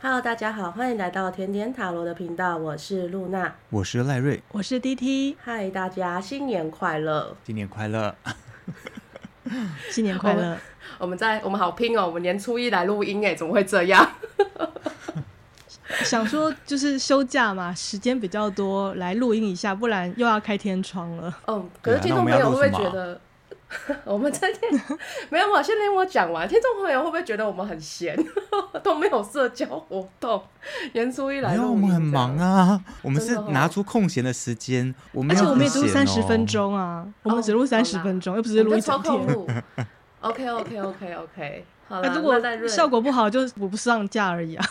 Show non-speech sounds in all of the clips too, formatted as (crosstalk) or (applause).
Hello，大家好，欢迎来到甜点塔罗的频道，我是露娜，我是赖瑞，我是 DT。嗨，大家新年快乐！新年快乐！新年快乐！(laughs) 我，我们在我们好拼哦，我们年初一来录音哎，怎么会这样？(laughs) 想说就是休假嘛，时间比较多，来录音一下，不然又要开天窗了。嗯，可是听众朋友会不会觉得？(laughs) 我们今天 (laughs) 没有嘛？先听我讲完。听众朋友会不会觉得我们很闲，(laughs) 都没有社交活动？年初一来，因为，我们很忙啊。我们是拿出空闲的时间，我们、喔、而且我们也只录三十分钟啊，我们只录三十分钟，哦、又不是录一整天。OK OK OK OK，好了、啊，如果效果不好，就我不上架而已啊。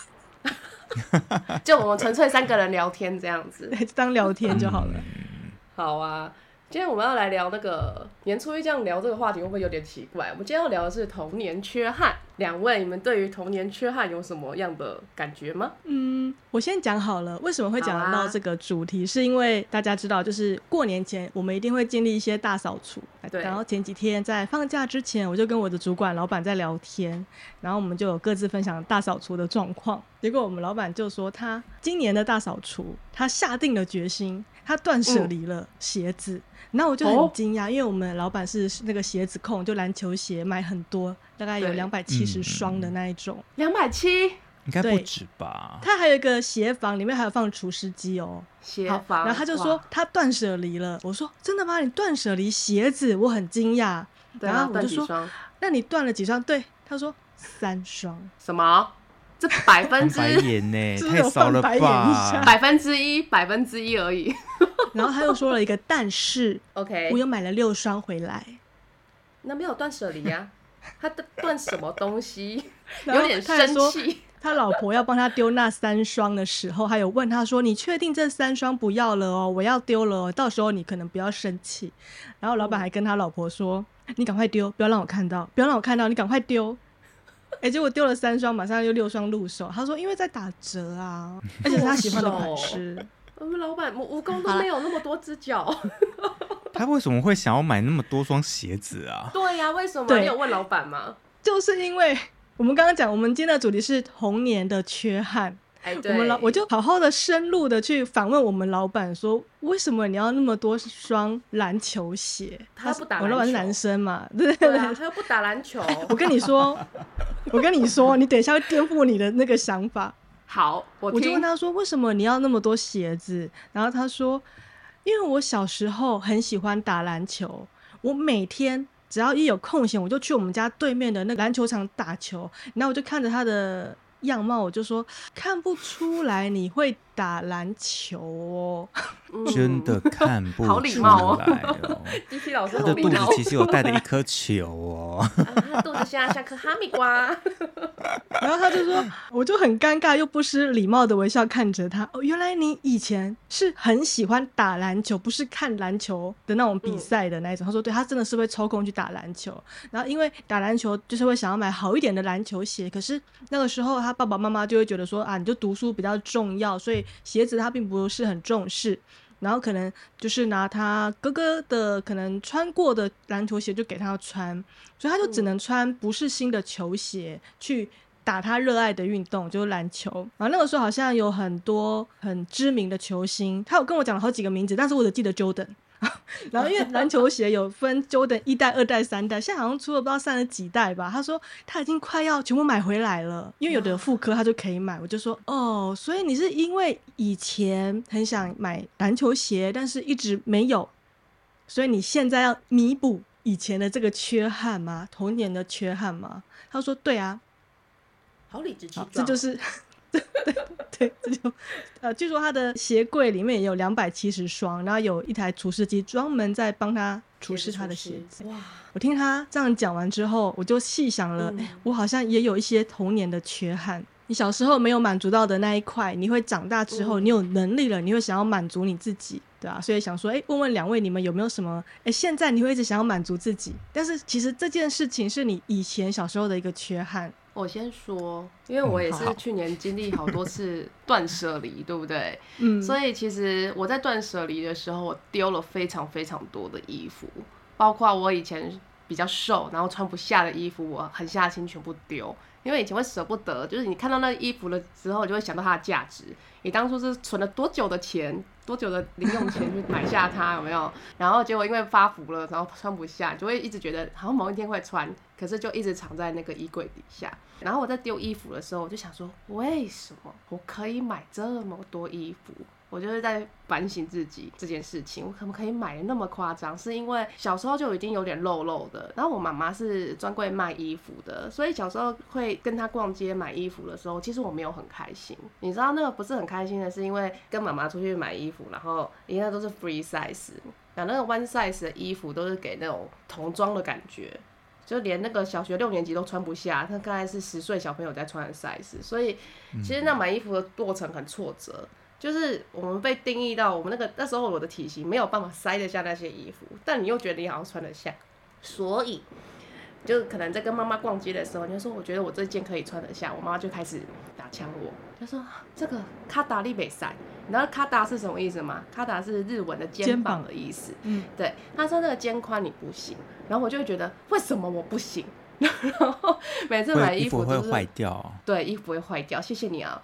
就我们纯粹三个人聊天这样子，当聊天就好了。嗯、好啊。今天我们要来聊那个年初一这样聊这个话题会不会有点奇怪？我们今天要聊的是童年缺憾。两位，你们对于童年缺憾有什么样的感觉吗？嗯，我先讲好了，为什么会讲到这个主题？啊、是因为大家知道，就是过年前我们一定会经历一些大扫除。对。然后前几天在放假之前，我就跟我的主管老板在聊天，然后我们就有各自分享大扫除的状况。结果我们老板就说，他今年的大扫除，他下定了决心，他断舍离了鞋子。嗯那我就很惊讶，因为我们老板是那个鞋子控，就篮球鞋买很多，大概有两百七十双的那一种。两百七？应该不止吧？他还有一个鞋房，里面还有放除湿机哦。鞋房。然后他就说他断舍离了。我说真的吗？你断舍离鞋子？我很惊讶。然后我就说，那你断了几双？对，他说三双。什么？这百分之呢？(laughs) 太少了吧？百分之一，百分之一而已。然后他又说了一个但是，OK，我又买了六双回来，那没有断舍离呀？(laughs) 他断什么东西？有点生气。他老婆要帮他丢那三双的时候，还有问他说：“你确定这三双不要了哦？我要丢了哦，到时候你可能不要生气。”然后老板还跟他老婆说：“你赶快丢，不要让我看到，不要让我看到，你赶快丢。”哎，结果丢了三双，马上又六双入手。他说：“因为在打折啊，而且是他喜欢的款式。”我们老板蜈蚣都没有那么多只脚，他为什么会想要买那么多双鞋子啊？(laughs) 对呀、啊，为什么？你有问老板吗？就是因为我们刚刚讲，我们今天的主题是童年的缺憾。我们老我就好好的深入的去反问我们老板，说为什么你要那么多双篮球鞋？他不打篮球，我老板是男生嘛，(laughs) 对对对、啊，他又不打篮球。我跟你说，(laughs) 我跟你说，你等一下会颠覆你的那个想法。好我，我就问他说：“为什么你要那么多鞋子？”然后他说：“因为我小时候很喜欢打篮球，我每天只要一有空闲，我就去我们家对面的那个篮球场打球。然后我就看着他的样貌，我就说看不出来你会打篮球哦。”真的看不出来哦。好礼貌哦，DT 老师，他的肚子其实有带着一颗球哦。啊、他肚子现在像颗哈密瓜。然后他就说，我就很尴尬又不失礼貌的微笑看着他。哦，原来你以前是很喜欢打篮球，不是看篮球的那种比赛的那一种。嗯、他说，对，他真的是会抽空去打篮球。然后因为打篮球就是会想要买好一点的篮球鞋，可是那个时候他爸爸妈妈就会觉得说啊，你就读书比较重要，所以鞋子他并不是很重视。然后可能就是拿他哥哥的可能穿过的篮球鞋就给他穿，所以他就只能穿不是新的球鞋去打他热爱的运动，就是篮球。然后那个时候好像有很多很知名的球星，他有跟我讲了好几个名字，但是我只记得 Jordan。(laughs) 然后因为篮球鞋有分 Jordan 一代、二代、三代，现在好像出了不知道三十几代吧。他说他已经快要全部买回来了，因为有的复刻他就可以买。我就说哦，所以你是因为以前很想买篮球鞋，但是一直没有，所以你现在要弥补以前的这个缺憾吗？童年的缺憾吗？他说对啊，好理直气壮，这就是。对对，这就呃，据说他的鞋柜里面也有两百七十双，然后有一台除湿机专门在帮他除湿他的鞋子。哇！我听他这样讲完之后，我就细想了，哎、嗯，我好像也有一些童年的缺憾。你小时候没有满足到的那一块，你会长大之后，你有能力了，你会想要满足你自己，对啊，所以想说，哎，问问两位，你们有没有什么？哎，现在你会一直想要满足自己，但是其实这件事情是你以前小时候的一个缺憾。我先说，因为我也是去年经历好多次断舍离，对不对？嗯，所以其实我在断舍离的时候，我丢了非常非常多的衣服，包括我以前比较瘦，然后穿不下的衣服，我狠下心全部丢。因为以前会舍不得，就是你看到那个衣服了之后，就会想到它的价值。你当初是存了多久的钱，多久的零用钱去买下它，有没有？(laughs) 然后结果因为发福了，然后穿不下，就会一直觉得好像某一天会穿，可是就一直藏在那个衣柜底下。然后我在丢衣服的时候，我就想说，为什么我可以买这么多衣服？我就是在反省自己这件事情，我可不可以买的那么夸张？是因为小时候就已经有点肉肉的，然后我妈妈是专柜卖衣服的，所以小时候会跟她逛街买衣服的时候，其实我没有很开心。你知道那个不是很开心的，是因为跟妈妈出去买衣服，然后应该都是 free size，然后那个 one size 的衣服都是给那种童装的感觉，就连那个小学六年级都穿不下，他刚才是十岁小朋友在穿的 size，所以其实那买衣服的过程很挫折。就是我们被定义到我们那个那时候我的体型没有办法塞得下那些衣服，但你又觉得你好像穿得下，所以就可能在跟妈妈逛街的时候，你就说我觉得我这件可以穿得下，我妈妈就开始打枪我，就说这个卡达利北塞，你知道卡达是什么意思吗？卡达是日文的肩膀的意思，嗯，对，他说那个肩宽你不行，然后我就会觉得为什么我不行？然后每次买衣服都是会坏掉，对，衣服会坏掉。谢谢你啊，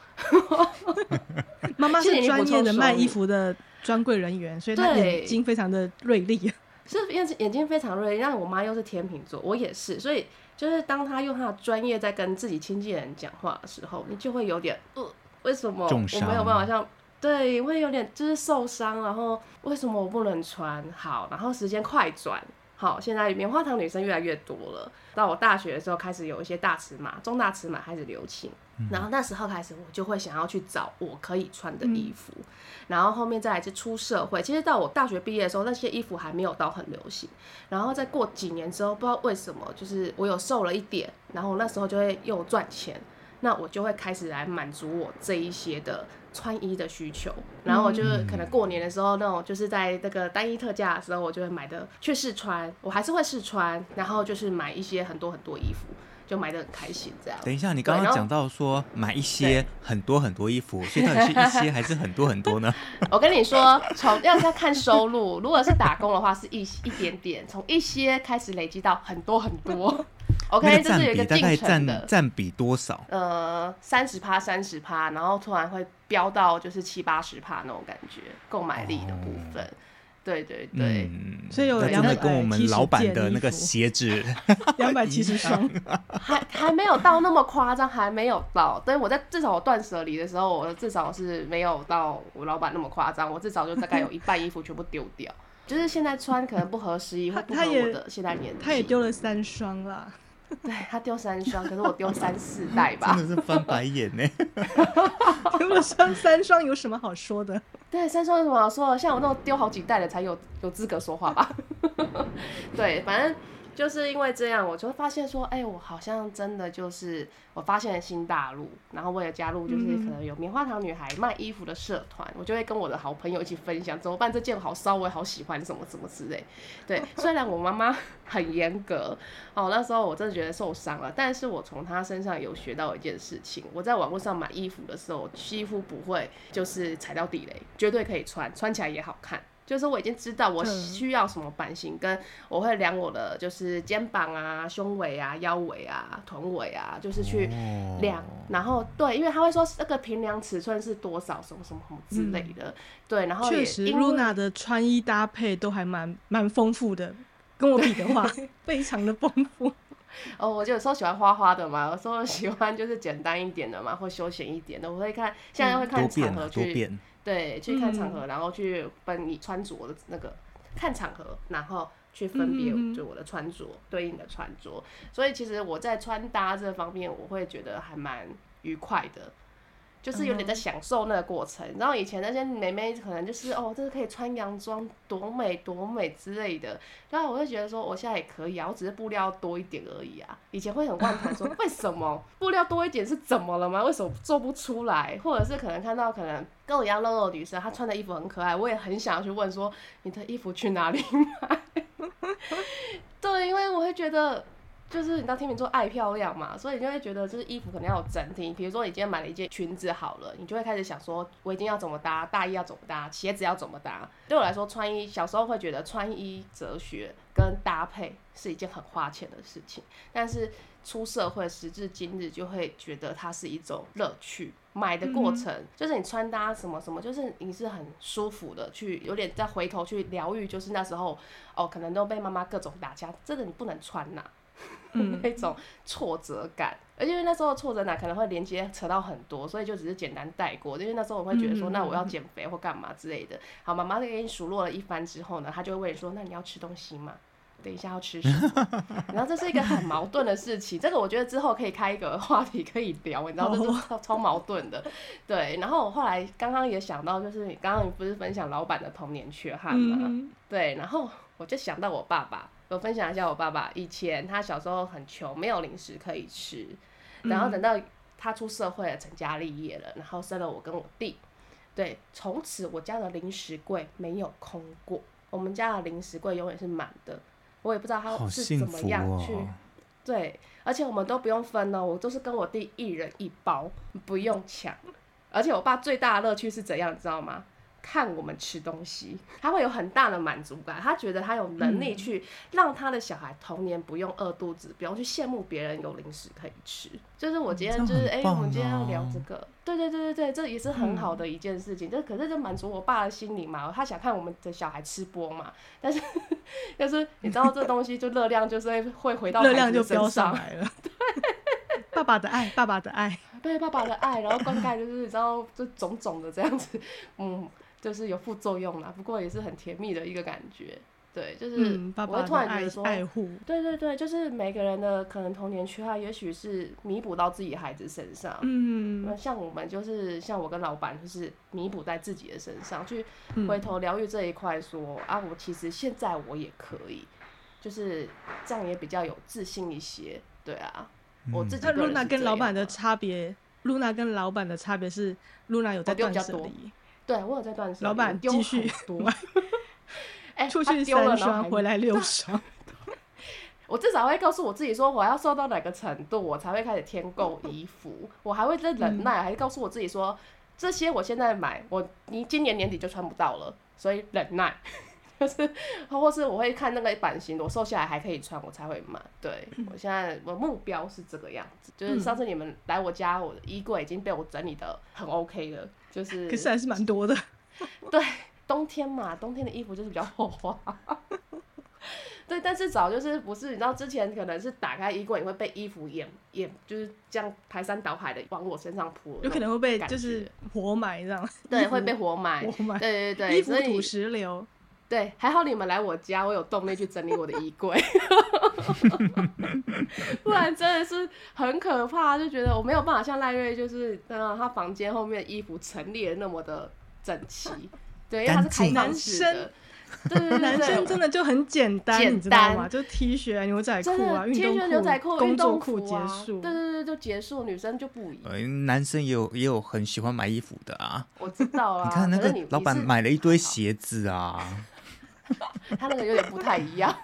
(laughs) 妈妈是专业的卖衣服的专柜人员，所以她眼睛非常的锐利，是眼眼睛非常锐利。让我妈又是天秤座，我也是，所以就是当她用她的专业在跟自己亲近的人讲话的时候，你就会有点呃，为什么我没有办法像对，会有点就是受伤，然后为什么我不能穿好？然后时间快转。好，现在棉花糖女生越来越多了。到我大学的时候，开始有一些大尺码、中大尺码开始流行。嗯、然后那时候开始，我就会想要去找我可以穿的衣服。嗯、然后后面再来是出社会，其实到我大学毕业的时候，那些衣服还没有到很流行。然后再过几年之后，不知道为什么，就是我有瘦了一点，然后那时候就会又赚钱，那我就会开始来满足我这一些的。穿衣的需求，然后我就是可能过年的时候那种，就是在那个单一特价的时候，我就会买的去试穿，我还是会试穿，然后就是买一些很多很多衣服，就买的很开心这样。等一下，你刚刚讲到说买一些很多很多衣服，(laughs) 所以到底是一些还是很多很多呢？(laughs) 我跟你说，从要要看收入，(laughs) 如果是打工的话，是一一点点，从一些开始累积到很多很多。OK，这是有一个进程的，占比多少？呃，三十趴，三十趴，然后突然会飙到就是七八十趴那种感觉，购买力的部分。哦、对对对，嗯、所以有两百跟我们老板的那个鞋子。(laughs) 两百七十双，(laughs) 还还没有到那么夸张，还没有到。但是我在至少我断舍离的时候，我至少是没有到我老板那么夸张，我至少就大概有一半衣服全部丢掉，就是现在穿可能不合时宜，或不合我的现在年纪，他也丢了三双了。对，(laughs) 他丢三双，可是我丢三四袋吧。真的是翻白眼呢。丢了双三双有什么好说的？对，三双有什么好说的？像我那种丢好几袋的才有有资格说话吧。(laughs) 对，反正。就是因为这样，我就会发现说，哎、欸，我好像真的就是我发现了新大陆，然后为了加入，就是可能有棉花糖女孩卖衣服的社团，我就会跟我的好朋友一起分享怎么办，这件好骚，我也好喜欢什么什么之类。对，虽然我妈妈 (laughs) 很严格哦，那时候我真的觉得受伤了，但是我从她身上有学到一件事情，我在网络上买衣服的时候，几乎不会就是踩到地雷，绝对可以穿，穿起来也好看。就是我已经知道我需要什么版型，跟我会量我的就是肩膀啊、胸围啊、腰围啊、臀围啊，就是去量。然后对，因为他会说那个平量尺寸是多少，什么什么什么之类的。对，然后确实，Runa 的穿衣搭配都还蛮蛮丰富的，跟我比的话，(laughs) 非常的丰富。哦，我就有时候喜欢花花的嘛，有时候喜欢就是简单一点的嘛，或休闲一点的。我会看，现在会看场合去。对，去看场合，然后去分你穿着的那个、嗯、看场合，然后去分别就我的穿着、嗯、对应的穿着，所以其实我在穿搭这方面，我会觉得还蛮愉快的。就是有点在享受那个过程，然后、嗯、以前那些妹妹可能就是哦，这是可以穿洋装，多美多美之类的。然后我会觉得说，我现在也可以啊，我只是布料多一点而已啊。以前会很万谈说，(laughs) 为什么布料多一点是怎么了吗？为什么做不出来？或者是可能看到可能跟我一样肉肉的女生，她穿的衣服很可爱，我也很想要去问说，你的衣服去哪里买？对，因为我会觉得。就是你知道天秤座爱漂亮嘛，所以你就会觉得就是衣服可能要有整体。比如说你今天买了一件裙子好了，你就会开始想说围巾要怎么搭，大衣要怎么搭，鞋子要怎么搭。对我来说，穿衣小时候会觉得穿衣哲学跟搭配是一件很花钱的事情，但是出社会时至今日，就会觉得它是一种乐趣。买的过程、嗯、就是你穿搭什么什么，就是你是很舒服的，去有点再回头去疗愈，就是那时候哦，可能都被妈妈各种打架，这个你不能穿呐、啊，(laughs) 嗯、那种挫折感，而且因为那时候挫折感可能会连接扯到很多，所以就只是简单带过。因为那时候我会觉得说，那我要减肥或干嘛之类的。好，妈妈在给你数落了一番之后呢，她就会问你说，那你要吃东西吗？等一下要吃什么？(laughs) 然后这是一个很矛盾的事情，这个我觉得之后可以开一个话题可以聊，(laughs) 你知道这是超超矛盾的。对，然后我后来刚刚也想到，就是你刚刚你不是分享老板的童年缺憾吗？嗯、对，然后我就想到我爸爸，我分享一下我爸爸以前他小时候很穷，没有零食可以吃，然后等到他出社会了，成家立业了，然后生了我跟我弟，对，从此我家的零食柜没有空过，我们家的零食柜永远是满的。我也不知道他是怎么样去，哦、对，而且我们都不用分哦，我都是跟我弟一人一包，不用抢。而且我爸最大的乐趣是怎样，你知道吗？看我们吃东西，他会有很大的满足感。他觉得他有能力去让他的小孩童年不用饿肚子，不用去羡慕别人有零食可以吃。就是我今天就是哎、我们今天要聊这个，对对对对对，这也是很好的一件事情。这、嗯、可是就满足我爸的心理嘛，他想看我们的小孩吃播嘛。但是但是你知道这东西就热量就是会回到热量就飙上来了。对，爸爸的爱，爸爸的爱，对爸爸的爱，然后灌溉就是你知道就种种的这样子，嗯。就是有副作用啦，不过也是很甜蜜的一个感觉。对，就是我会突然觉得说，嗯、爸爸爱护，对对对，就是每个人的可能童年缺憾，也许是弥补到自己孩子身上。嗯，那像我们就是像我跟老板，就是弥补在自己的身上，去回头疗愈这一块，说、嗯、啊，我其实现在我也可以，就是这样也比较有自信一些。对啊，嗯、我自己。那露娜跟老板的差别，露娜跟老板的差别是，露娜有在断舍离。对，我有在断舍离。老板继续多，(laughs) 哎，出去三双，回来六 (laughs) 双。我至少会告诉我自己说，我要瘦到哪个程度，我才会开始添购衣服。我还会在忍耐，还是告诉我自己说，这些我现在买，我你今年年底就穿不到了，所以忍耐。就是，或是我会看那个版型，我瘦下来还可以穿，我才会买。对，我现在我目标是这个样子。就是上次你们来我家，我的衣柜已经被我整理的很 OK 了。就是，可是还是蛮多的。(laughs) 对，冬天嘛，冬天的衣服就是比较厚花。(laughs) 对，但是早就是不是，你知道之前可能是打开衣柜，也会被衣服掩掩，就是这样排山倒海的往我身上扑，有可能会被就是活埋这样。对，会被活埋。活埋。对对对，衣服土石流。对，还好你们来我家，我有动力去整理我的衣柜，(laughs) 不然真的是很可怕，就觉得我没有办法像赖瑞，就是让他房间后面的衣服陈列那么的整齐。对，因为他是开放式的。对对对，男生真的就很简单，你知道吗？就 T 恤啊、牛仔裤啊、运动裤、牛仔裤、工作裤结束。对对对，就结束。女生就不一样。男生也有也有很喜欢买衣服的啊。我知道啊。(laughs) 你看那个老板买了一堆鞋子啊。(laughs) 他那个有点不太一样，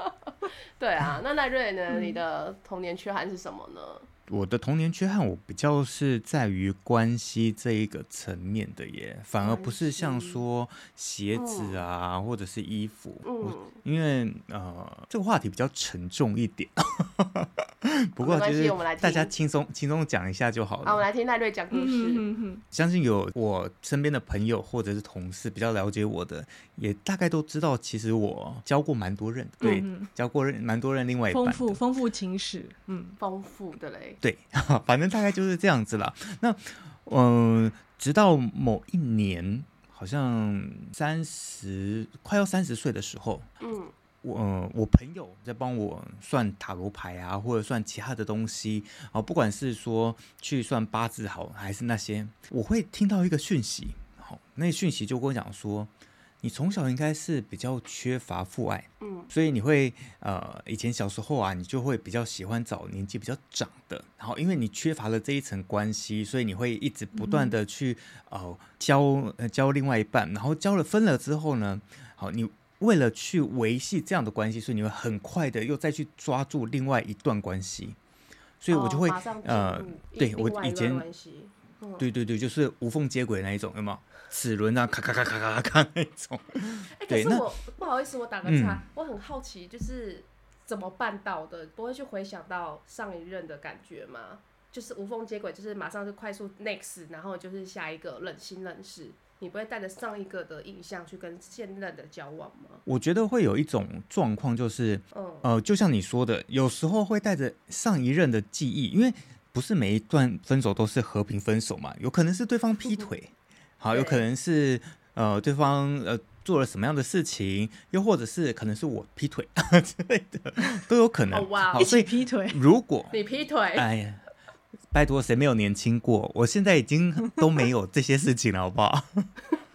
(laughs) 对啊，那奈瑞呢？你的童年缺憾是什么呢？我的童年缺憾，我比较是在于关系这一个层面的耶，反而不是像说鞋子啊，嗯、或者是衣服，嗯、因为呃，这个话题比较沉重一点。(laughs) 不过就是大家轻松轻松讲一下就好了。好，我来听赖瑞讲故事。嗯、哼哼相信有我身边的朋友或者是同事比较了解我的，也大概都知道，其实我教过蛮多人，对，嗯、哼交过人蛮多人，另外一半丰富丰富情史，嗯，丰富的嘞。对，(laughs) 反正大概就是这样子了。那，嗯、呃，直到某一年，好像三十快要三十岁的时候，嗯，我、呃、我朋友在帮我算塔罗牌啊，或者算其他的东西啊，不管是说去算八字好，还是那些，我会听到一个讯息，好，那个讯息就跟我讲说。你从小应该是比较缺乏父爱，嗯，所以你会呃，以前小时候啊，你就会比较喜欢找年纪比较长的，然后因为你缺乏了这一层关系，所以你会一直不断的去呃交呃交另外一半，然后交了分了之后呢，好，你为了去维系这样的关系，所以你会很快的又再去抓住另外一段关系，所以我就会、哦、呃，对我以前。嗯、对对对，就是无缝接轨那一种，有没有？齿轮啊，咔咔咔咔咔咔那种。哎、(laughs) 欸，可是我不好意思，我打个岔，嗯、我很好奇，就是怎么办到的？不会去回想到上一任的感觉吗？就是无缝接轨，就是马上就快速 next，然后就是下一个冷心冷事，你不会带着上一个的印象去跟现任的交往吗？我觉得会有一种状况，就是，嗯、呃，就像你说的，有时候会带着上一任的记忆，因为不是每一段分手都是和平分手嘛，有可能是对方劈腿，好，有可能是呃对方呃做了什么样的事情，又或者是可能是我劈腿 (laughs) 之类的，都有可能。哇，好，所以劈腿，如果 (laughs) 你劈腿，哎呀。拜托，谁没有年轻过？我现在已经都没有这些事情了，好不好？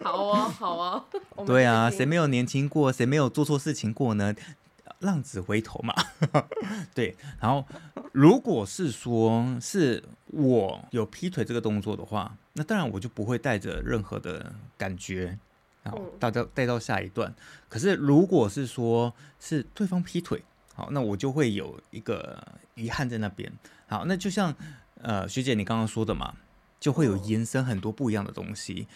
(laughs) 好哦，好哦。对啊，谁没有年轻过？谁没有做错事情过呢？浪子回头嘛。(laughs) 对，然后如果是说是我有劈腿这个动作的话，那当然我就不会带着任何的感觉，然后带到带到下一段。可是如果是说是对方劈腿，好，那我就会有一个遗憾在那边。好，那就像。呃，学姐，你刚刚说的嘛，就会有延伸很多不一样的东西，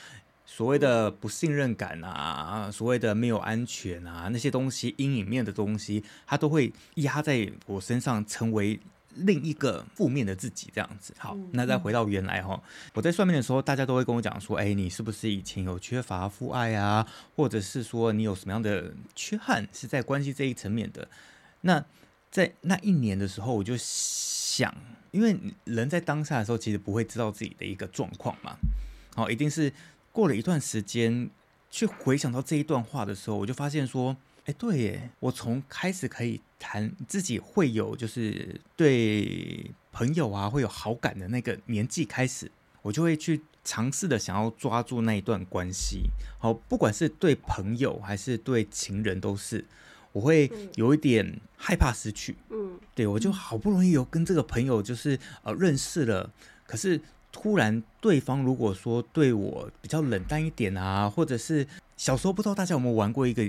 所谓的不信任感啊，所谓的没有安全啊，那些东西阴影面的东西，它都会压在我身上，成为另一个负面的自己这样子。好，那再回到原来哈，我在算命的时候，大家都会跟我讲说，哎，你是不是以前有缺乏父爱啊，或者是说你有什么样的缺憾是在关系这一层面的？那在那一年的时候，我就想。因为人在当下的时候，其实不会知道自己的一个状况嘛。好，一定是过了一段时间，去回想到这一段话的时候，我就发现说，哎，对耶，我从开始可以谈自己会有就是对朋友啊会有好感的那个年纪开始，我就会去尝试的想要抓住那一段关系。好，不管是对朋友还是对情人，都是。我会有一点害怕失去，嗯，对，我就好不容易有跟这个朋友就是呃认识了，可是突然对方如果说对我比较冷淡一点啊，或者是小时候不知道大家有没有玩过一个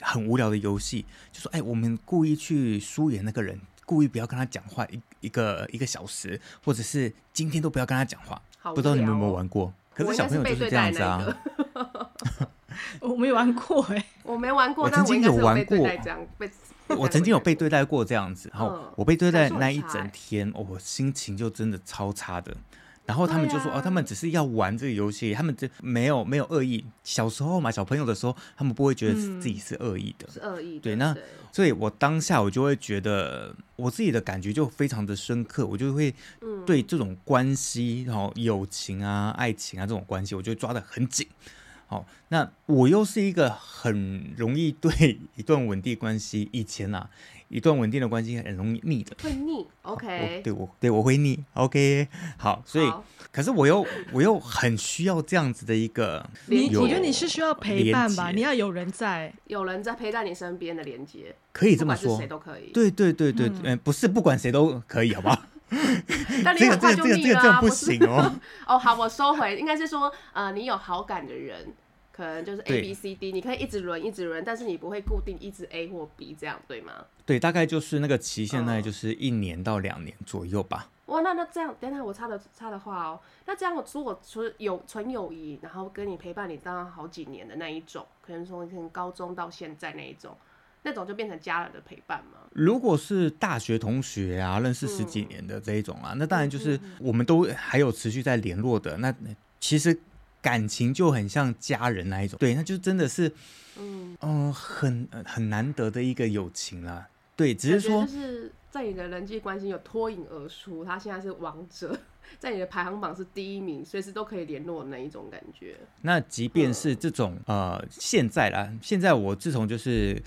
很无聊的游戏，就说哎，我们故意去疏远那个人，故意不要跟他讲话一一个一个小时，或者是今天都不要跟他讲话，哦，不知道你们有没有玩过？可是小朋友就是这样子啊。我没玩过哎、欸，(laughs) (laughs) 我没玩过。我曾经有玩过，我，我曾经有被对待过这样子，然后我被对待那一整天，哦，我心情就真的超差的。然后他们就说：“哦，他们只是要玩这个游戏，他们这没有没有恶意。小时候嘛，小朋友的时候，他们不会觉得自己是恶意的，是恶意。对，那所以，我当下我就会觉得，我自己的感觉就非常的深刻，我就会对这种关系，然后友情啊、爱情啊这种关系，我就抓得很紧。”好，那我又是一个很容易对一段稳定关系，以前啊，一段稳定的关系很容易腻的，会腻，OK，对我对我会腻，OK，好，所以，可是我又我又很需要这样子的一个，你我觉得你是需要陪伴吧，你要有人在，有人在陪在你身边的连接，可以这么说，谁都可以，对对对对，嗯，不是不管谁都可以，好不好？(laughs) 但你很快就腻了啊，这个这个这个不行哦。(laughs) 哦，好，我收回，应该是说，呃，你有好感的人，可能就是 A B C D，你可以一直轮一直轮，但是你不会固定一直 A 或 B 这样，对吗？对，大概就是那个期限，大概就是一年到两年左右吧。哇，那那这样，等下我插的插的话哦，那这样我如果纯有纯友谊，然后跟你陪伴你当好几年的那一种，可能从从高中到现在那一种。那种就变成家人的陪伴吗？如果是大学同学啊，认识十几年的这一种啊，嗯、那当然就是我们都还有持续在联络的。那其实感情就很像家人那一种，对，那就真的是，嗯嗯、呃，很很难得的一个友情啦。对，只是说就是在你的人际关系有脱颖而出，他现在是王者，(laughs) 在你的排行榜是第一名，随时都可以联络的那一种感觉。那即便是这种、嗯、呃，现在啦，现在我自从就是。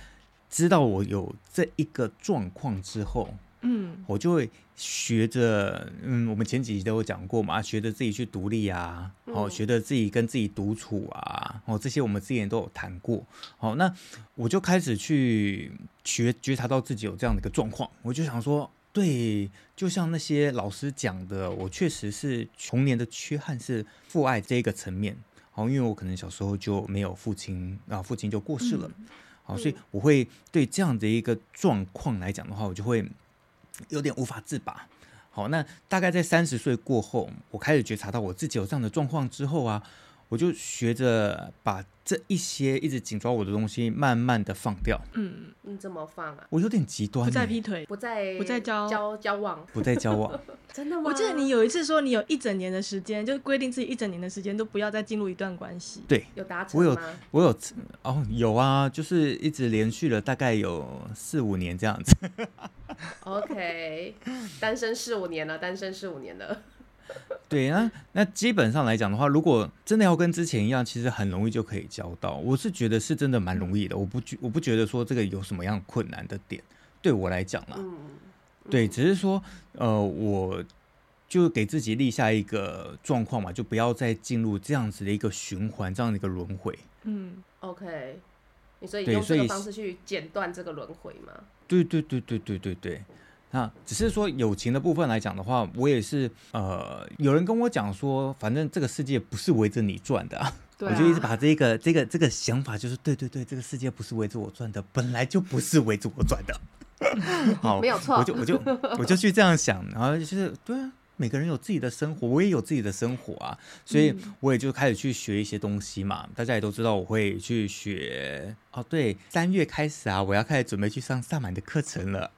知道我有这一个状况之后，嗯，我就会学着，嗯，我们前几集都有讲过嘛，学着自己去独立啊，哦，学着自己跟自己独处啊，哦，这些我们之前都有谈过，好，那我就开始去觉觉察到自己有这样的一个状况，我就想说，对，就像那些老师讲的，我确实是童年的缺憾是父爱这一个层面，好，因为我可能小时候就没有父亲，然后父亲就过世了。嗯好，所以我会对这样的一个状况来讲的话，我就会有点无法自拔。好，那大概在三十岁过后，我开始觉察到我自己有这样的状况之后啊。我就学着把这一些一直紧抓我的东西，慢慢的放掉。嗯，你怎么放啊？我有点极端，不再劈腿，不再不再交交交往，不再交往。(laughs) 真的吗？我记得你有一次说，你有一整年的时间，就是规定自己一整年的时间都不要再进入一段关系。对，有达成吗？我有，我有哦，有啊，就是一直连续了大概有四五年这样子。(laughs) OK，单身四五年了，单身四五年了。(laughs) 对，那那基本上来讲的话，如果真的要跟之前一样，其实很容易就可以交到。我是觉得是真的蛮容易的，我不觉我不觉得说这个有什么样困难的点，对我来讲啦。嗯，对，只是说呃，我就给自己立下一个状况嘛，就不要再进入这样子的一个循环，这样的一个轮回。嗯，OK，你所以用这个方式去剪断这个轮回吗？对对对对对对对。那只是说友情的部分来讲的话，我也是呃，有人跟我讲说，反正这个世界不是围着你转的我就一直把这个这个这个想法，就是对对对，这个世界不是围着我转的，本来就不是围着我转的。(laughs) 好，没有错，我就我就我就去这样想，然后就是对啊，每个人有自己的生活，我也有自己的生活啊，所以我也就开始去学一些东西嘛。大家也都知道，我会去学哦，对，三月开始啊，我要开始准备去上萨满的课程了。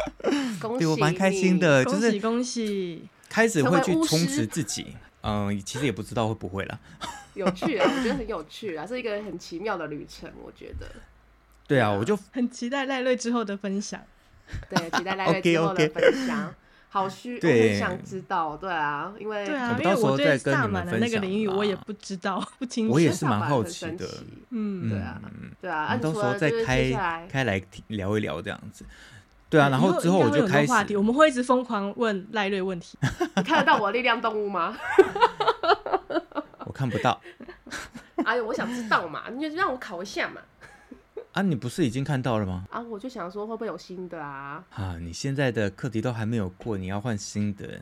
(laughs) 恭喜对我蛮开心的，就是恭喜开始会去充实自己。嗯，其实也不知道会不会啦。(laughs) 有趣啊，我觉得很有趣啊，是一个很奇妙的旅程。我觉得。对啊，我就 (laughs) 很期待赖瑞之后的分享。对，期待赖瑞之后的分享。好虚，我很想知道。对啊，因为对啊，因为我对萨满的那个领域我也不知道，不清楚。我也是蛮好奇的。嗯，对啊，对啊，到时候再开开来聊一聊这样子。对啊，然后之后我就开始，话题我们会一直疯狂问赖瑞问题。(laughs) 你看得到我的力量动物吗？(laughs) 我看不到。(laughs) 哎呦，我想知道嘛，你就让我考一下嘛。啊，你不是已经看到了吗？啊，我就想说会不会有新的啊？啊，你现在的课题都还没有过，你要换新的，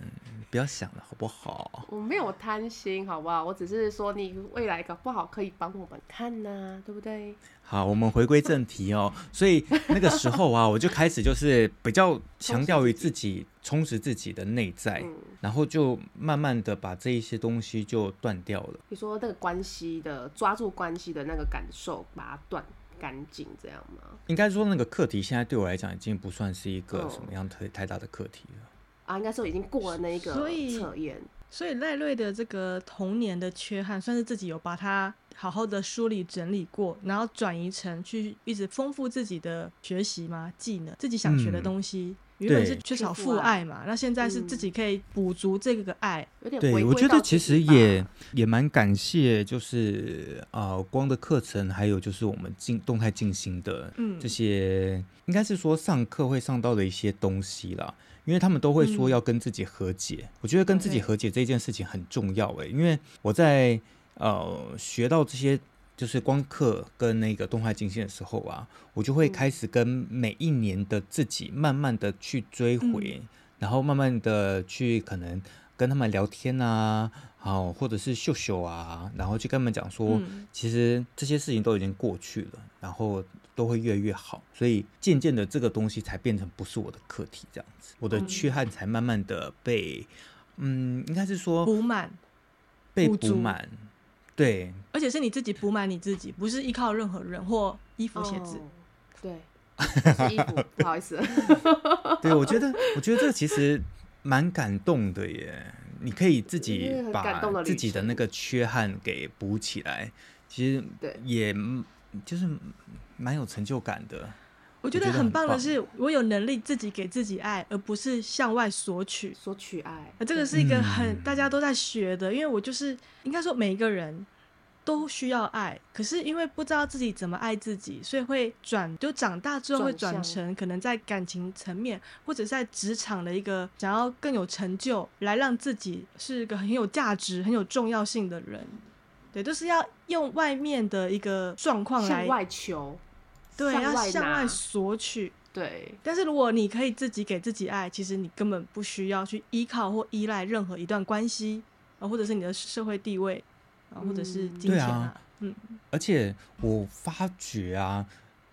不要想了好不好？我没有贪心，好不好？我只是说你未来搞不好可以帮我们看呐、啊，对不对？好，我们回归正题哦。所以那个时候啊，我就开始就是比较强调于自己充实自己的内在，嗯、然后就慢慢的把这一些东西就断掉了。你说那个关系的抓住关系的那个感受，把它断。干净这样吗？应该说那个课题现在对我来讲已经不算是一个什么样太太大的课题了。啊，应该说已经过了那一个测验。所以赖瑞的这个童年的缺憾，算是自己有把它好好的梳理整理过，然后转移成去一直丰富自己的学习吗？技能，自己想学的东西。嗯原本是缺少父爱嘛，那现在是自己可以补足这个爱。有点、对，我觉得其实也也蛮感谢，就是啊、呃，光的课程，还有就是我们静动态静心的这些，嗯、应该是说上课会上到的一些东西啦。因为他们都会说要跟自己和解，嗯、我觉得跟自己和解这件事情很重要诶，因为我在呃学到这些。就是光刻跟那个动画进线的时候啊，我就会开始跟每一年的自己慢慢的去追回，嗯、然后慢慢的去可能跟他们聊天啊，好，或者是秀秀啊，然后去跟他们讲说，嗯、其实这些事情都已经过去了，然后都会越来越好，所以渐渐的这个东西才变成不是我的课题，这样子，我的缺憾才慢慢的被，嗯，应该是说补满，被补满。对，而且是你自己补满你自己，不是依靠任何人或衣服鞋子。Oh, 对，是衣服，不好意思。(laughs) 对，我觉得，我觉得这其实蛮感动的耶。你可以自己把自己的那个缺憾给补起来，其实也就是蛮有成就感的。我觉得很棒的是，我有能力自己给自己爱，而不是向外索取。索取爱，这个是一个很大家都在学的。因为我就是应该说，每一个人都需要爱，可是因为不知道自己怎么爱自己，所以会转，就长大之后会转成可能在感情层面，或者在职场的一个想要更有成就，来让自己是一个很有价值、很有重要性的人。对，就是要用外面的一个状况来向外求。对，要向外索取。对，但是如果你可以自己给自己爱，其实你根本不需要去依靠或依赖任何一段关系啊，或者是你的社会地位啊，或者是金钱啊。嗯，而且我发觉啊，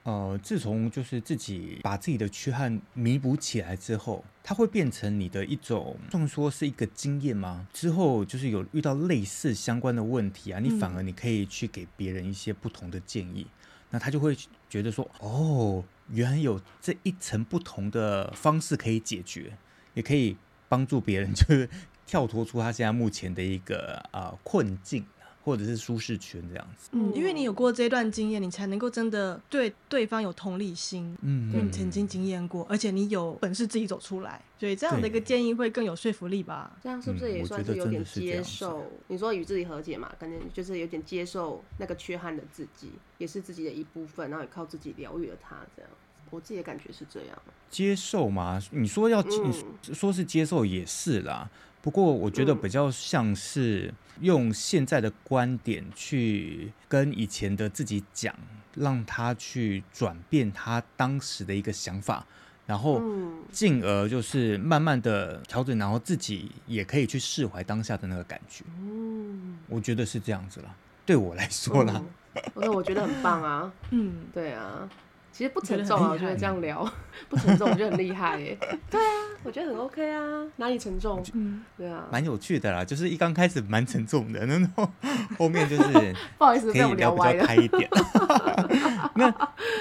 呃，自从就是自己把自己的缺憾弥补起来之后，它会变成你的一种，这么说是一个经验吗？之后就是有遇到类似相关的问题啊，你反而你可以去给别人一些不同的建议，嗯、那他就会觉得说，哦，原来有这一层不同的方式可以解决，也可以帮助别人，就是跳脱出他现在目前的一个啊、困境。或者是舒适圈这样子，嗯，因为你有过这段经验，你才能够真的对对方有同理心，嗯，因为你曾经经验过，而且你有本事自己走出来，所以这样的一个建议会更有说服力吧？这样是不是也算是有点接受？你说与自己和解嘛，感觉就是有点接受那个缺憾的自己，也是自己的一部分，然后也靠自己疗愈了他，这样，我自己的感觉是这样。接受吗？你说要，嗯、你说是接受也是啦。不过我觉得比较像是用现在的观点去跟以前的自己讲，让他去转变他当时的一个想法，然后进而就是慢慢的调整，然后自己也可以去释怀当下的那个感觉。嗯，我觉得是这样子啦，对我来说啦。我说我觉得很棒啊。嗯，对啊。其实不沉重啊，我觉得这样聊不沉重，我觉得很厉害耶。(laughs) 对啊，我觉得很 OK 啊，哪里沉重？嗯，对啊，蛮有趣的啦。就是一刚开始蛮沉重的，然后 (laughs) 后面就是 (laughs) 不好意思，可以聊比较开一点。那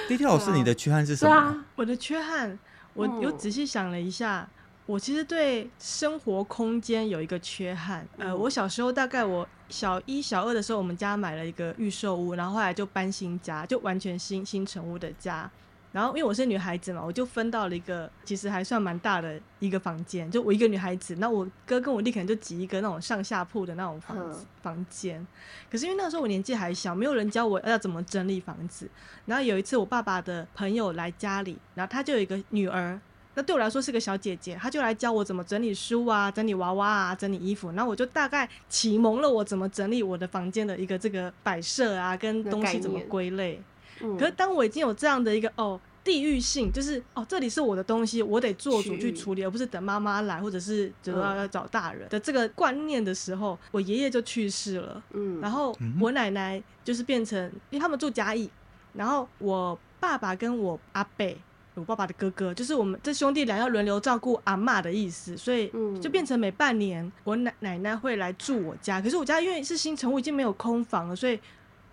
D.T 老师，你的缺憾是什么？啊、我的缺憾，我有仔细想了一下。我其实对生活空间有一个缺憾，呃，我小时候大概我小一、小二的时候，我们家买了一个预售屋，然后后来就搬新家，就完全新新成屋的家。然后因为我是女孩子嘛，我就分到了一个其实还算蛮大的一个房间，就我一个女孩子，那我哥跟我弟可能就挤一个那种上下铺的那种房子、嗯、房间。可是因为那时候我年纪还小，没有人教我要怎么整理房子。然后有一次我爸爸的朋友来家里，然后他就有一个女儿。那对我来说是个小姐姐，她就来教我怎么整理书啊，整理娃娃啊，整理衣服。然后我就大概启蒙了我怎么整理我的房间的一个这个摆设啊，跟东西怎么归类。嗯、可是当我已经有这样的一个哦地域性，就是哦这里是我的东西，我得做主去处理，而不是等妈妈来或者是主要要找大人的这个观念的时候，我爷爷就去世了。嗯，然后我奶奶就是变成，因为他们住甲乙，然后我爸爸跟我阿伯。我爸爸的哥哥，就是我们这兄弟俩要轮流照顾阿嬷的意思，所以就变成每半年我奶奶奶会来住我家。可是我家因为是新成屋，已经没有空房了，所以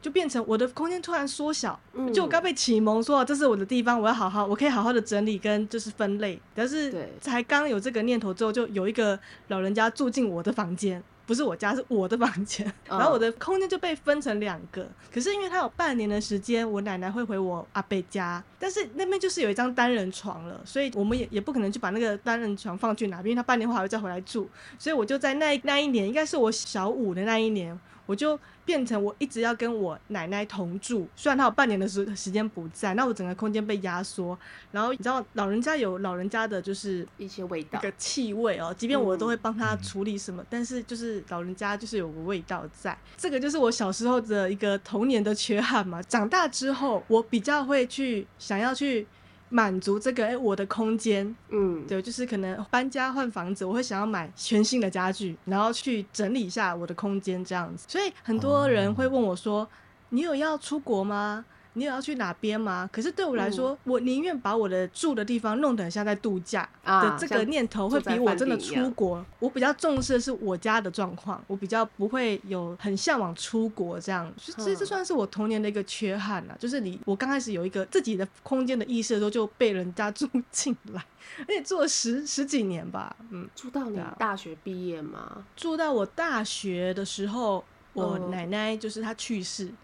就变成我的空间突然缩小。就我刚被启蒙说这是我的地方，我要好好，我可以好好的整理跟就是分类。但是才刚有这个念头之后，就有一个老人家住进我的房间。不是我家，是我的房间，(laughs) (laughs) 然后我的空间就被分成两个。Oh. 可是因为他有半年的时间，我奶奶会回我阿伯家，但是那边就是有一张单人床了，所以我们也也不可能去把那个单人床放去哪边，因为他半年后还会再回来住，所以我就在那那一年，应该是我小五的那一年。我就变成我一直要跟我奶奶同住，虽然她有半年的时时间不在，那我整个空间被压缩。然后你知道老人家有老人家的就是一些味道，一个气味哦，即便我都会帮他处理什么，嗯、但是就是老人家就是有个味道在。这个就是我小时候的一个童年的缺憾嘛。长大之后，我比较会去想要去。满足这个哎，我的空间，嗯，对，就是可能搬家换房子，我会想要买全新的家具，然后去整理一下我的空间这样子。所以很多人会问我说：“哦、你有要出国吗？”你有要去哪边吗？可是对我来说，嗯、我宁愿把我的住的地方弄得很像在度假的这个念头，会比我真的出国。我比较重视的是我家的状况，我比较不会有很向往出国这样。所以这算是我童年的一个缺憾啊，就是你我刚开始有一个自己的空间的意识的时候，就被人家 (laughs) 住进来，而且住了十十几年吧。嗯，住到你大学毕业吗？住到我大学的时候，我奶奶就是她去世。嗯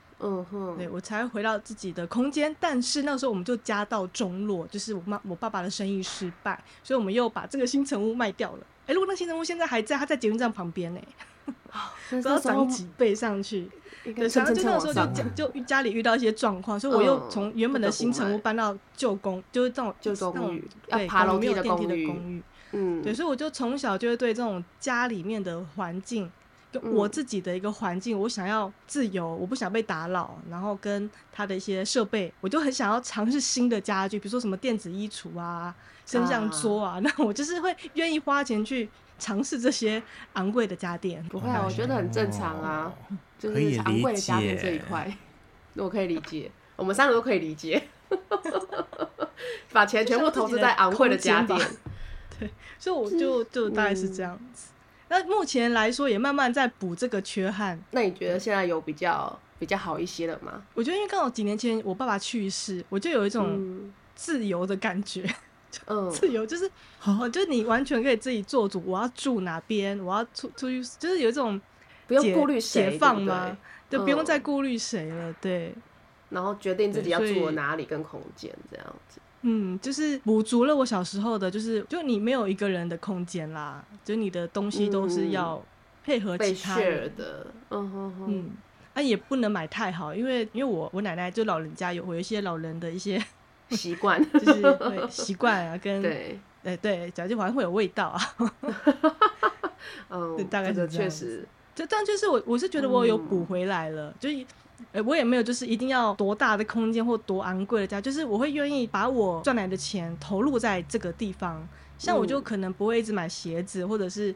哼，对，我才回到自己的空间，但是那个时候我们就家道中落，就是我妈我爸爸的生意失败，所以我们又把这个新城屋卖掉了。哎、欸，如果那新成屋现在还在，它在捷运站旁边呢，(laughs) 不知道涨几倍上去。对，然后就那个时候就家就家里遇到一些状况，所以我又从原本的新城屋搬到旧公，就是这种旧公寓，对，爬楼梯的公寓。嗯，对，所以我就从小就会对这种家里面的环境。我自己的一个环境，我想要自由，我不想被打扰，然后跟他的一些设备，我就很想要尝试新的家具，比如说什么电子衣橱啊、升降桌啊，(laughs) 那、啊、我就是会愿意花钱去尝试这些昂贵的家电。不会啊，我觉得很正常啊，哦、就是昂贵的家电这一块，我可以理解，我们三个都可以理解。(laughs) 把钱全部投资在昂贵的家电。(laughs) 对，所以我就就大概是这样子。嗯、那目前来说，也慢慢在补这个缺憾。那你觉得现在有比较比较好一些了吗？我觉得因为刚好几年前我爸爸去世，我就有一种自由的感觉。(laughs) 嗯，自由就是，哦，就是你完全可以自己做主。我要住哪边，我要出出去，就是有一种不用顾虑谁，解放吗？就不用再顾虑谁了。对，然后决定自己要住哪里跟空间这样子。嗯，就是补足了我小时候的，就是就你没有一个人的空间啦，就你的东西都是要配合其他人的。嗯哼哼，嗯，那也不能买太好，因为因为我我奶奶就老人家有有一些老人的一些。(laughs) 习惯就是对习惯啊，跟 (laughs) 对，哎对，讲句话会有味道啊。(laughs) 嗯，大概是确实，就但就是我我是觉得我有补回来了，嗯、就呃我也没有就是一定要多大的空间或多昂贵的家，就是我会愿意把我赚来的钱投入在这个地方。像我就可能不会一直买鞋子或者是。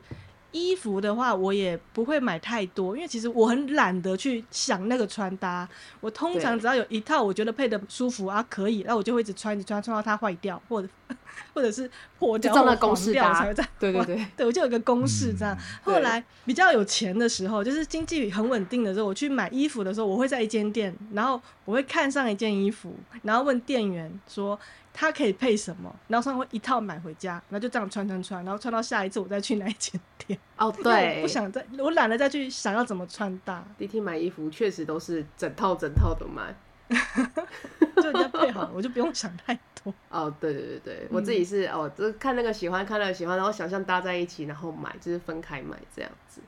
衣服的话，我也不会买太多，因为其实我很懒得去想那个穿搭。我通常只要有一套我觉得配的舒服啊，可以，那我就会一直穿，一直穿，穿到它坏掉，或者 (laughs) 或者是破掉，或黄掉才会再。对对对，对我就有一个公式这样。嗯、后来比较有钱的时候，就是经济很稳定的时候，我去买衣服的时候，我会在一间店，然后我会看上一件衣服，然后问店员说。它可以配什么？然后他会一套买回家，然后就这样穿穿穿，然后穿到下一次我再去那一间店。哦，(laughs) 对，我不想再，我懒得再去想要怎么穿搭。(laughs) D T 买衣服确实都是整套整套的买，(laughs) 就人家配好了，我就不用想太多。哦，对对对对，我自己是、嗯、哦，就是看那个喜欢，看那个喜欢，然后想象搭在一起，然后买，就是分开买这样子。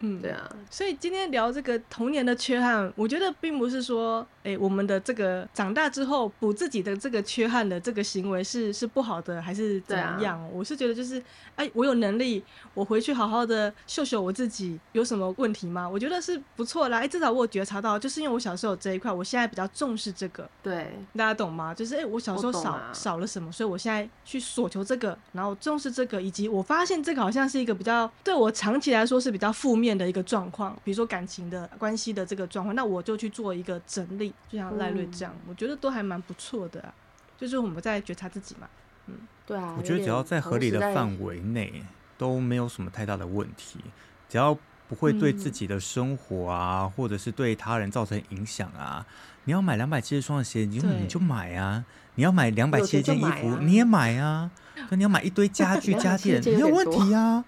嗯，对啊，所以今天聊这个童年的缺憾，我觉得并不是说，哎、欸，我们的这个长大之后补自己的这个缺憾的这个行为是是不好的，还是怎么样？啊、我是觉得就是，哎、欸，我有能力，我回去好好的秀秀我自己，有什么问题吗？我觉得是不错啦，哎、欸，至少我有觉察到，就是因为我小时候有这一块，我现在比较重视这个，对，大家懂吗？就是哎、欸，我小时候少、啊、少了什么，所以我现在去索求这个，然后重视这个，以及我发现这个好像是一个比较对我长期来说是比较负面的一个状况。比如说感情的关系的这个状况，那我就去做一个整理，就像赖瑞这样，嗯、我觉得都还蛮不错的、啊。就是我们在觉察自己嘛，嗯，对啊，我觉得只要在合理的范围内都没有什么太大的问题，只要不会对自己的生活啊，嗯、或者是对他人造成影响啊。你要买两百七十双的鞋，你就你就买啊；你要买两百七十件衣服，啊、你也买啊。可你要买一堆家具 (laughs) 家电，没有问题啊。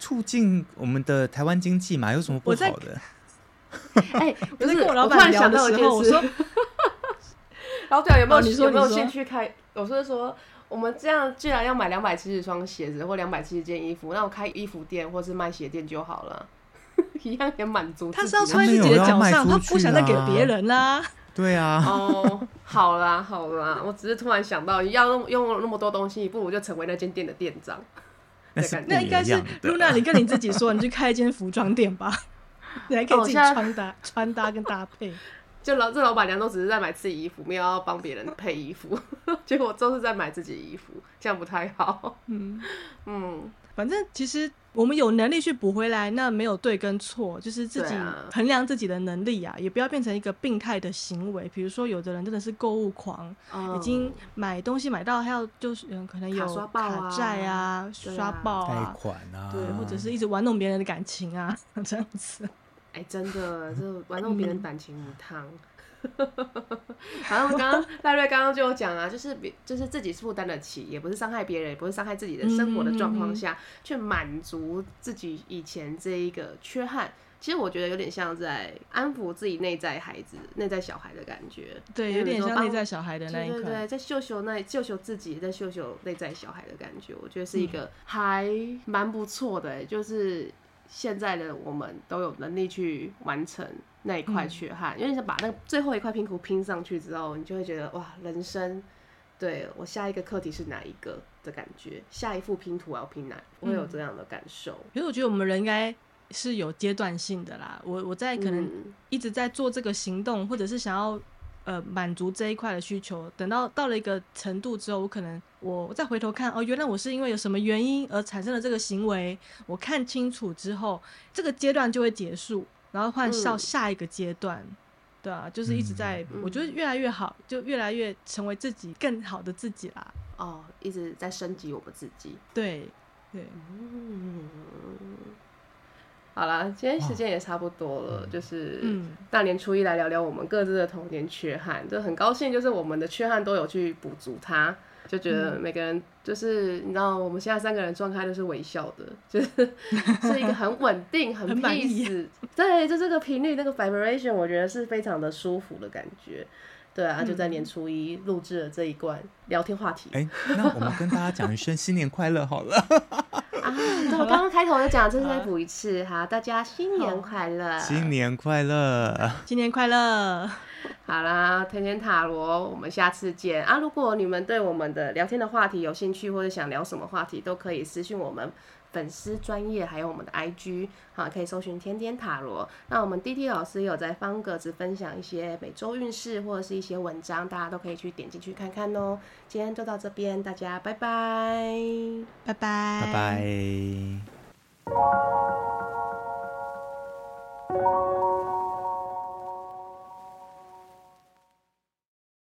促进我们的台湾经济嘛，有什么不好的？哎，(laughs) 不是跟我老板聊的时候，我说，(laughs) 老板有没有有没有兴趣开？我说说，我们这样既然要买两百七十双鞋子或两百七十件衣服，那我开衣服店或是卖鞋店就好了，(laughs) 一样也满足。他是要穿自己的脚上，他不想再给别人啦。对啊。哦，好啦好啦，我只是突然想到，要用用那么多东西，不如就成为那间店的店长。那，是那应该是露娜，你跟你自己说，你去开一间服装店吧，(laughs) 你还可以自己穿搭、穿搭跟搭配。(laughs) 就老这老板娘都只是在买自己衣服，没有要帮别人配衣服，(laughs) 结果都是在买自己衣服，这样不太好。嗯嗯。反正其实我们有能力去补回来，那没有对跟错，就是自己衡量自己的能力啊，也不要变成一个病态的行为。比如说，有的人真的是购物狂，嗯、已经买东西买到还要就是嗯，可能有卡债啊、啊刷爆啊、贷款啊，对，或者是一直玩弄别人的感情啊，(laughs) 这样子。哎、欸，真的，这玩弄别人感情母汤。嗯 (laughs) 好像刚刚赖瑞刚刚就有讲啊，就是别就是自己负担得起，也不是伤害别人，也不是伤害自己的生活的状况下，去满足自己以前这一个缺憾。其实我觉得有点像在安抚自己内在孩子、内在小孩的感觉。对，有点像内在小孩的那一块。对对对，在秀秀那秀秀自己，在秀秀内在小孩的感觉，我觉得是一个还蛮不错的。就是现在的我们都有能力去完成。那一块缺憾，嗯、因为你把那最后一块拼图拼上去之后，你就会觉得哇，人生对我下一个课题是哪一个的感觉，下一幅拼图我要拼哪，我会有这样的感受。其实、嗯、我觉得我们人应该是有阶段性的啦。我我在可能一直在做这个行动，嗯、或者是想要呃满足这一块的需求，等到到了一个程度之后，我可能我再回头看哦，原来我是因为有什么原因而产生了这个行为，我看清楚之后，这个阶段就会结束。然后换到下一个阶段，对啊，就是一直在，嗯、我觉得越来越好，就越来越成为自己更好的自己啦。哦，一直在升级我们自己。对，对，嗯。好啦，今天时间也差不多了，就是大年初一来聊聊我们各自的童年缺憾，就很高兴，就是我们的缺憾都有去补足它，就觉得每个人就是你知道，我们现在三个人状态都是微笑的，(laughs) 就是是一个很稳定、很 peace，对，就这个频率那个 vibration，我觉得是非常的舒服的感觉。对啊，就在年初一录制了这一罐聊天话题。哎、欸，那我们跟大家讲一声新年快乐好了。(laughs) 啊，对，我刚刚开头就讲，这是再补一次，哈，大家新年快乐，新年快乐，新年快乐。(laughs) 好啦，天天塔罗，我们下次见啊！如果你们对我们的聊天的话题有兴趣，或者想聊什么话题，都可以私信我们。粉丝专业还有我们的 IG，好，可以搜寻天天塔罗。那我们 D D 老师有在方格子分享一些每周运势或者是一些文章，大家都可以去点进去看看哦。今天就到这边，大家拜拜，拜拜，拜拜。